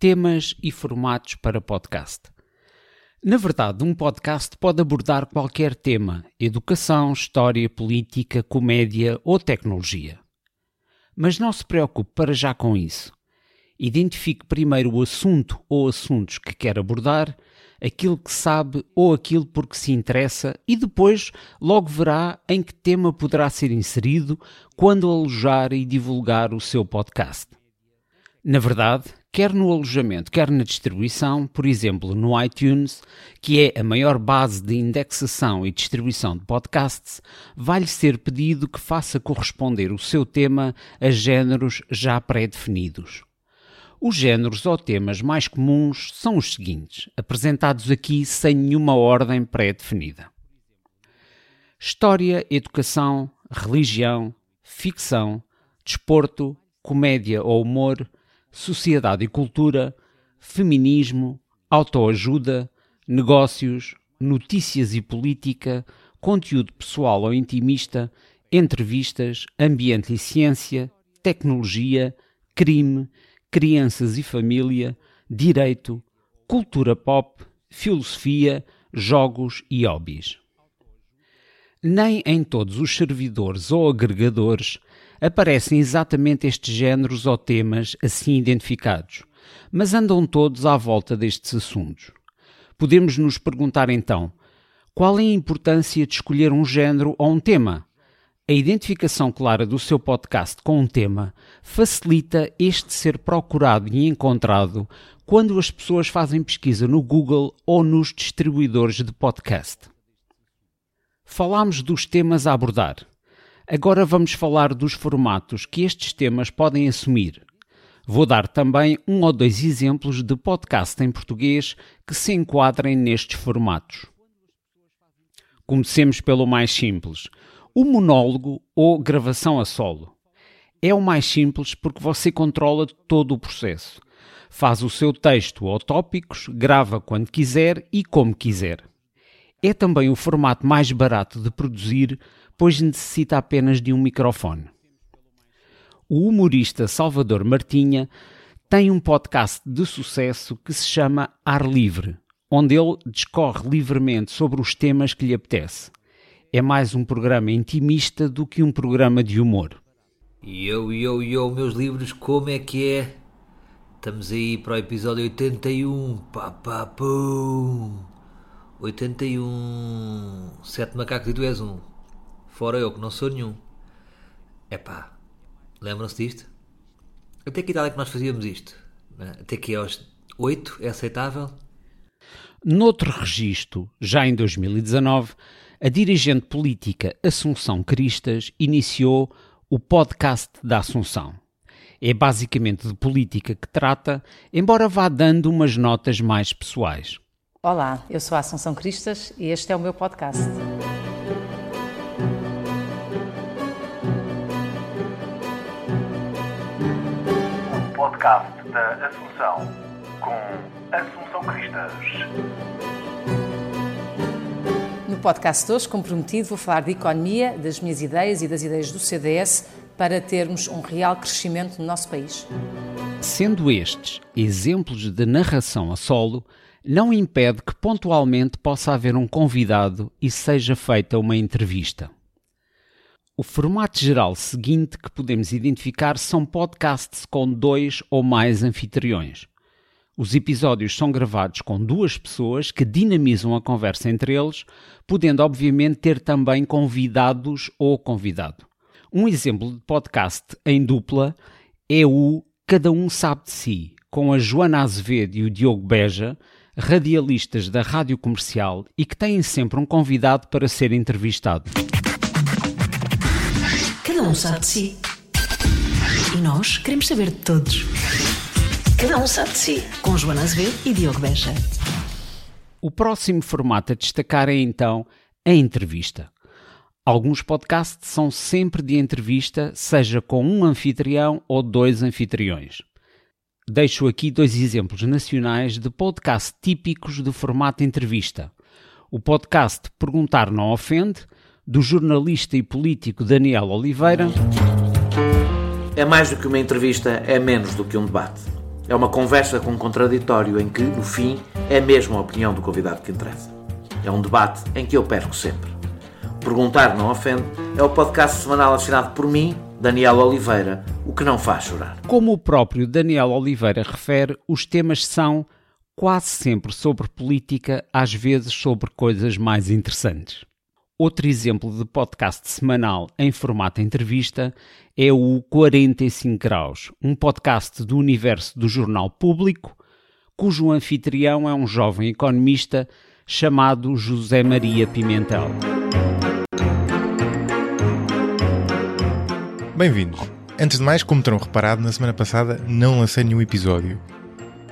Temas e formatos para podcast. Na verdade, um podcast pode abordar qualquer tema: educação, história, política, comédia ou tecnologia. Mas não se preocupe para já com isso. Identifique primeiro o assunto ou assuntos que quer abordar, aquilo que sabe ou aquilo por que se interessa e depois logo verá em que tema poderá ser inserido quando alojar e divulgar o seu podcast. Na verdade, quer no alojamento, quer na distribuição, por exemplo no iTunes, que é a maior base de indexação e distribuição de podcasts, vai-lhe ser pedido que faça corresponder o seu tema a géneros já pré-definidos. Os géneros ou temas mais comuns são os seguintes, apresentados aqui sem nenhuma ordem pré-definida: História, educação, religião, ficção, desporto, comédia ou humor, sociedade e cultura, feminismo, autoajuda, negócios, notícias e política, conteúdo pessoal ou intimista, entrevistas, ambiente e ciência, tecnologia, crime, crianças e família, direito, cultura pop, filosofia, jogos e hobbies. Nem em todos os servidores ou agregadores aparecem exatamente estes géneros ou temas assim identificados, mas andam todos à volta destes assuntos. Podemos nos perguntar então: qual é a importância de escolher um género ou um tema? A identificação clara do seu podcast com um tema facilita este ser procurado e encontrado quando as pessoas fazem pesquisa no Google ou nos distribuidores de podcast. Falámos dos temas a abordar. Agora vamos falar dos formatos que estes temas podem assumir. Vou dar também um ou dois exemplos de podcast em português que se enquadrem nestes formatos. Comecemos pelo mais simples o monólogo ou gravação a solo. É o mais simples porque você controla todo o processo. Faz o seu texto ou tópicos, grava quando quiser e como quiser. É também o formato mais barato de produzir, pois necessita apenas de um microfone. O humorista Salvador Martinha tem um podcast de sucesso que se chama Ar Livre, onde ele discorre livremente sobre os temas que lhe apetece é mais um programa intimista do que um programa de humor. Yo, yo, yo, meus livros, como é que é? Estamos aí para o episódio 81. Pá, pá, pum. 81. Sete macacos e tu és um. Fora eu, que não sou nenhum. É pá, lembram-se disto? Até que idade é que nós fazíamos isto? Até que aos 8 é aceitável? Noutro registro, já em 2019, a dirigente política Assunção Cristas iniciou o podcast da Assunção. É basicamente de política que trata, embora vá dando umas notas mais pessoais. Olá, eu sou a Assunção Cristas e este é o meu podcast. Podcast da Assunção com Assunção Cristas. No podcast de hoje, comprometido, vou falar de economia, das minhas ideias e das ideias do CDS para termos um real crescimento no nosso país. Sendo estes exemplos de narração a solo, não impede que pontualmente possa haver um convidado e seja feita uma entrevista. O formato geral seguinte que podemos identificar são podcasts com dois ou mais anfitriões. Os episódios são gravados com duas pessoas que dinamizam a conversa entre eles, podendo obviamente ter também convidados ou convidado. Um exemplo de podcast em dupla é o Cada Um Sabe de Si, com a Joana Azevedo e o Diogo Beja, radialistas da rádio comercial e que têm sempre um convidado para ser entrevistado. Cada um sabe de si. E nós queremos saber de todos. Cada um sabe de si, com Joana Azevedo e Diogo Beja. O próximo formato a destacar é então a entrevista. Alguns podcasts são sempre de entrevista, seja com um anfitrião ou dois anfitriões. Deixo aqui dois exemplos nacionais de podcast típicos de formato entrevista. O podcast Perguntar Não Ofende, do jornalista e político Daniel Oliveira. É mais do que uma entrevista, é menos do que um debate. É uma conversa com um contraditório em que, no fim, é mesmo a opinião do convidado que interessa. É um debate em que eu perco sempre. Perguntar Não Ofende é o podcast semanal assinado por mim, Daniel Oliveira, o que não faz chorar. Como o próprio Daniel Oliveira refere, os temas são quase sempre sobre política, às vezes sobre coisas mais interessantes. Outro exemplo de podcast semanal em formato entrevista é o 45 Graus, um podcast do universo do jornal público, cujo anfitrião é um jovem economista chamado José Maria Pimentel. Bem-vindos. Antes de mais, como terão reparado, na semana passada não lancei nenhum episódio.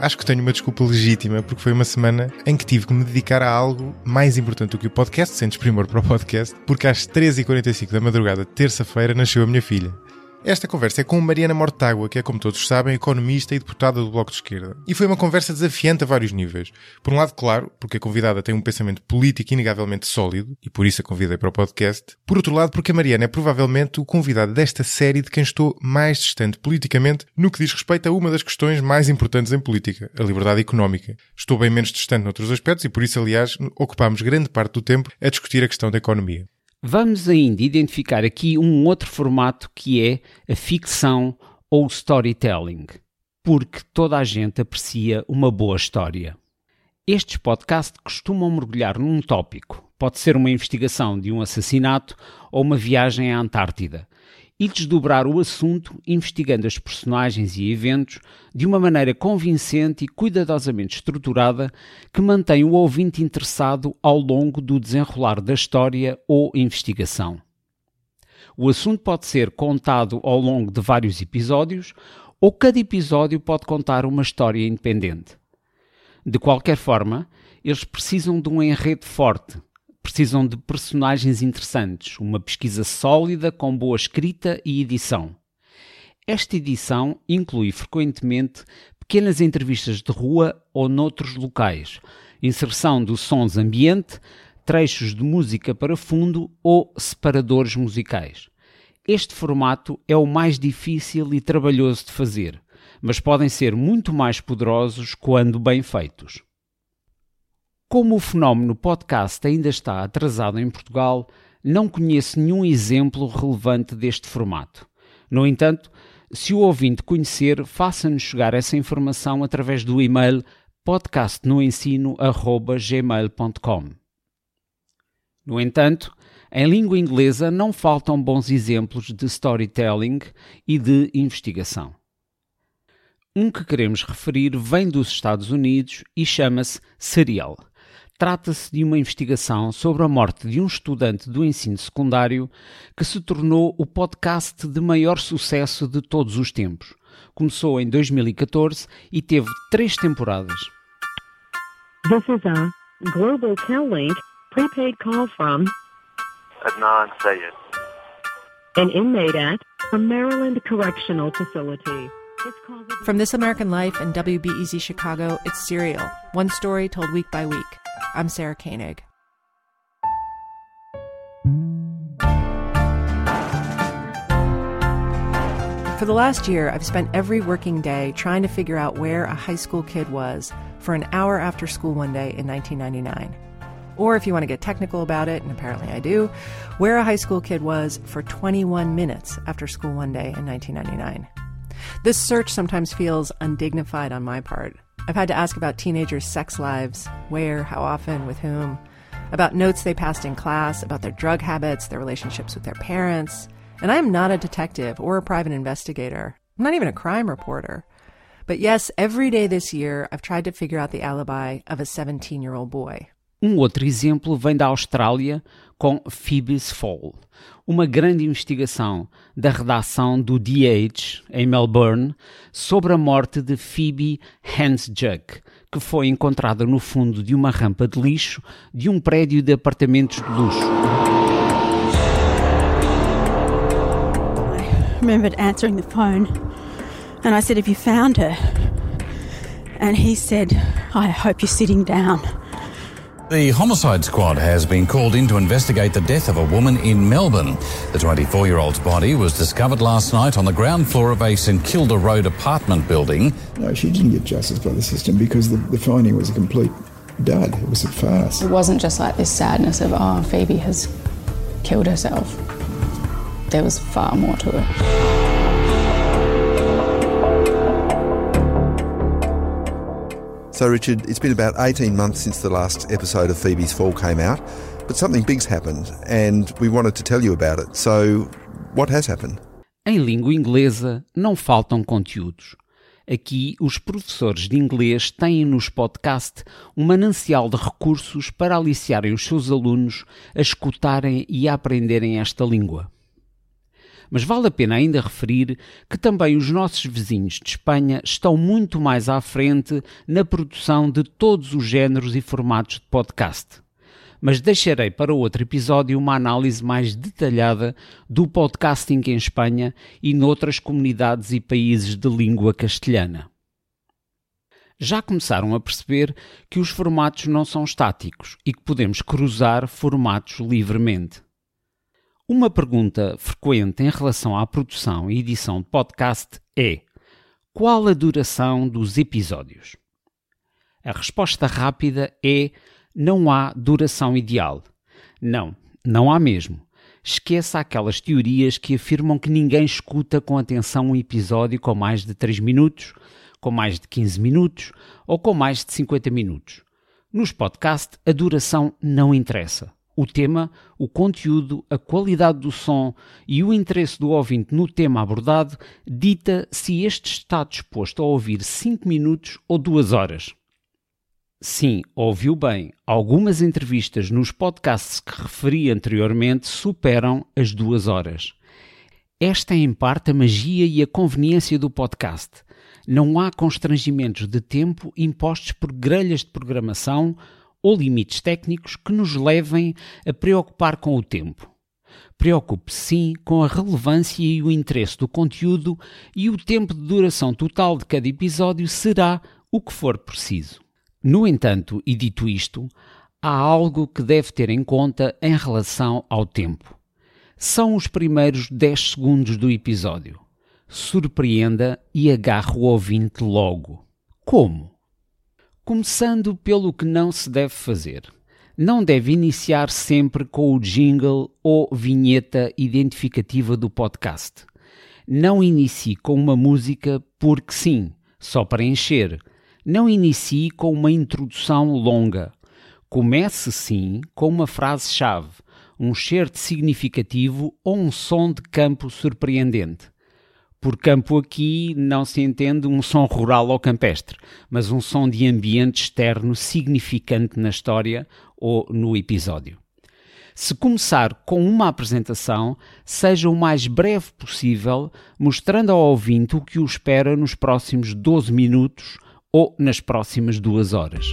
Acho que tenho uma desculpa legítima porque foi uma semana em que tive que me dedicar a algo mais importante do que o podcast, sem desprimor para o podcast, porque às 13h45 da madrugada terça-feira nasceu a minha filha. Esta conversa é com Mariana Mortágua, que é, como todos sabem, economista e deputada do Bloco de Esquerda. E foi uma conversa desafiante a vários níveis. Por um lado, claro, porque a convidada tem um pensamento político inegavelmente sólido, e por isso a convidei para o podcast. Por outro lado, porque a Mariana é provavelmente o convidado desta série de quem estou mais distante politicamente no que diz respeito a uma das questões mais importantes em política, a liberdade económica. Estou bem menos distante noutros aspectos e por isso, aliás, ocupámos grande parte do tempo a discutir a questão da economia. Vamos ainda identificar aqui um outro formato que é a ficção ou storytelling, porque toda a gente aprecia uma boa história. Estes podcasts costumam mergulhar num tópico, pode ser uma investigação de um assassinato ou uma viagem à Antártida, e desdobrar o assunto investigando as personagens e eventos de uma maneira convincente e cuidadosamente estruturada que mantém o ouvinte interessado ao longo do desenrolar da história ou investigação. O assunto pode ser contado ao longo de vários episódios ou cada episódio pode contar uma história independente. De qualquer forma, eles precisam de um enredo forte, precisam de personagens interessantes, uma pesquisa sólida com boa escrita e edição. Esta edição inclui frequentemente pequenas entrevistas de rua ou noutros locais, inserção de sons ambiente, trechos de música para fundo ou separadores musicais. Este formato é o mais difícil e trabalhoso de fazer, mas podem ser muito mais poderosos quando bem feitos. Como o fenómeno podcast ainda está atrasado em Portugal, não conheço nenhum exemplo relevante deste formato. No entanto, se o ouvinte conhecer, faça-nos chegar essa informação através do e-mail podcastnoensino.gmail.com. No entanto, em língua inglesa não faltam bons exemplos de storytelling e de investigação. Um que queremos referir vem dos Estados Unidos e chama-se Serial. Trata-se de uma investigação sobre a morte de um estudante do ensino secundário que se tornou o podcast de maior sucesso de todos os tempos. Começou em 2014 e teve três temporadas. This is a Global Tel-Link prepaid call from Adnan Sayed. an inmate at a Maryland correctional facility. From This American Life and WBEZ Chicago, it's Serial, one story told week by week. I'm Sarah Koenig. For the last year, I've spent every working day trying to figure out where a high school kid was for an hour after school one day in 1999. Or if you want to get technical about it, and apparently I do, where a high school kid was for 21 minutes after school one day in 1999. This search sometimes feels undignified on my part. I've had to ask about teenagers' sex lives where, how often, with whom, about notes they passed in class, about their drug habits, their relationships with their parents. And I am not a detective or a private investigator. I'm not even a crime reporter. But yes, every day this year, I've tried to figure out the alibi of a 17 year old boy. Um outro exemplo vem da Austrália com Phoebe's Fall, uma grande investigação da redação do The Age, em Melbourne, sobre a morte de Phoebe Hansjuk, que foi encontrada no fundo de uma rampa de lixo de um prédio de apartamentos de luxo. Remembered answering the phone and I said, Have you found her? And he said, I hope you're sitting down. The homicide squad has been called in to investigate the death of a woman in Melbourne. The 24 year old's body was discovered last night on the ground floor of a St Kilda Road apartment building. No, she didn't get justice by the system because the, the finding was a complete dud. It was a farce. It wasn't just like this sadness of, oh, Phoebe has killed herself. There was far more to it. So, Richard, it's been about 18 months since the last episode of Phoebe's Fall came out, but something big's happened and we wanted to tell you about it. So, what has happened? Em língua inglesa não faltam conteúdos. Aqui, os professores de inglês têm nos podcast um manancial de recursos para aliciarem os seus alunos a escutarem e a aprenderem esta língua. Mas vale a pena ainda referir que também os nossos vizinhos de Espanha estão muito mais à frente na produção de todos os géneros e formatos de podcast. Mas deixarei para outro episódio uma análise mais detalhada do podcasting em Espanha e noutras comunidades e países de língua castelhana. Já começaram a perceber que os formatos não são estáticos e que podemos cruzar formatos livremente. Uma pergunta frequente em relação à produção e edição de podcast é: qual a duração dos episódios? A resposta rápida é: não há duração ideal. Não, não há mesmo. Esqueça aquelas teorias que afirmam que ninguém escuta com atenção um episódio com mais de 3 minutos, com mais de 15 minutos ou com mais de 50 minutos. Nos podcasts, a duração não interessa. O tema, o conteúdo, a qualidade do som e o interesse do ouvinte no tema abordado dita se este está disposto a ouvir 5 minutos ou 2 horas. Sim, ouviu bem, algumas entrevistas nos podcasts que referi anteriormente superam as duas horas. Esta é em parte a magia e a conveniência do podcast. Não há constrangimentos de tempo impostos por grelhas de programação ou limites técnicos que nos levem a preocupar com o tempo. Preocupe sim com a relevância e o interesse do conteúdo e o tempo de duração total de cada episódio será o que for preciso. No entanto, e dito isto, há algo que deve ter em conta em relação ao tempo. São os primeiros 10 segundos do episódio. Surpreenda e agarre o ouvinte logo. Como? Começando pelo que não se deve fazer. Não deve iniciar sempre com o jingle ou vinheta identificativa do podcast. Não inicie com uma música porque sim, só para encher. Não inicie com uma introdução longa. Comece sim com uma frase-chave, um certo significativo ou um som de campo surpreendente. Por campo aqui não se entende um som rural ou campestre, mas um som de ambiente externo significante na história ou no episódio. Se começar com uma apresentação, seja o mais breve possível, mostrando ao ouvinte o que o espera nos próximos 12 minutos ou nas próximas duas horas.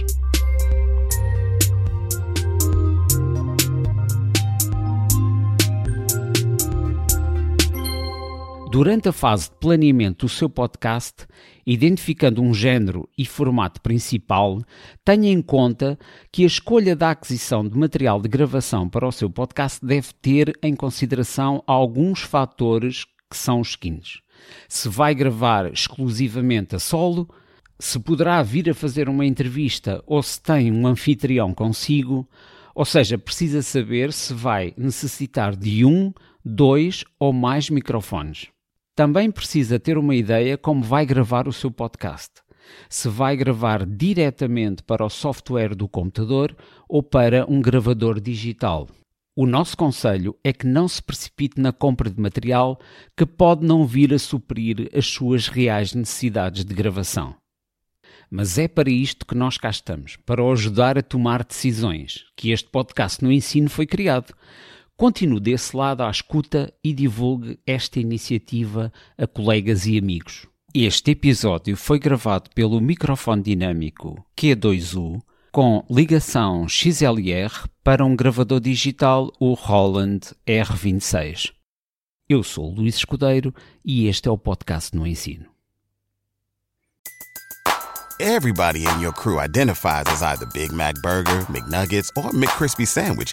Durante a fase de planeamento do seu podcast, identificando um género e formato principal, tenha em conta que a escolha da aquisição de material de gravação para o seu podcast deve ter em consideração alguns fatores que são os seguintes. Se vai gravar exclusivamente a solo, se poderá vir a fazer uma entrevista ou se tem um anfitrião consigo, ou seja, precisa saber se vai necessitar de um, dois ou mais microfones. Também precisa ter uma ideia como vai gravar o seu podcast. Se vai gravar diretamente para o software do computador ou para um gravador digital. O nosso conselho é que não se precipite na compra de material que pode não vir a suprir as suas reais necessidades de gravação. Mas é para isto que nós cá estamos, para o ajudar a tomar decisões, que este podcast no ensino foi criado. Continue desse lado à escuta e divulgue esta iniciativa a colegas e amigos. Este episódio foi gravado pelo microfone dinâmico Q2U com ligação XLR para um gravador digital, o Roland R26. Eu sou Luís Escudeiro e este é o podcast no ensino. Everybody in your crew identifies as either Big Mac Burger, McNuggets, or McCrispy Sandwich.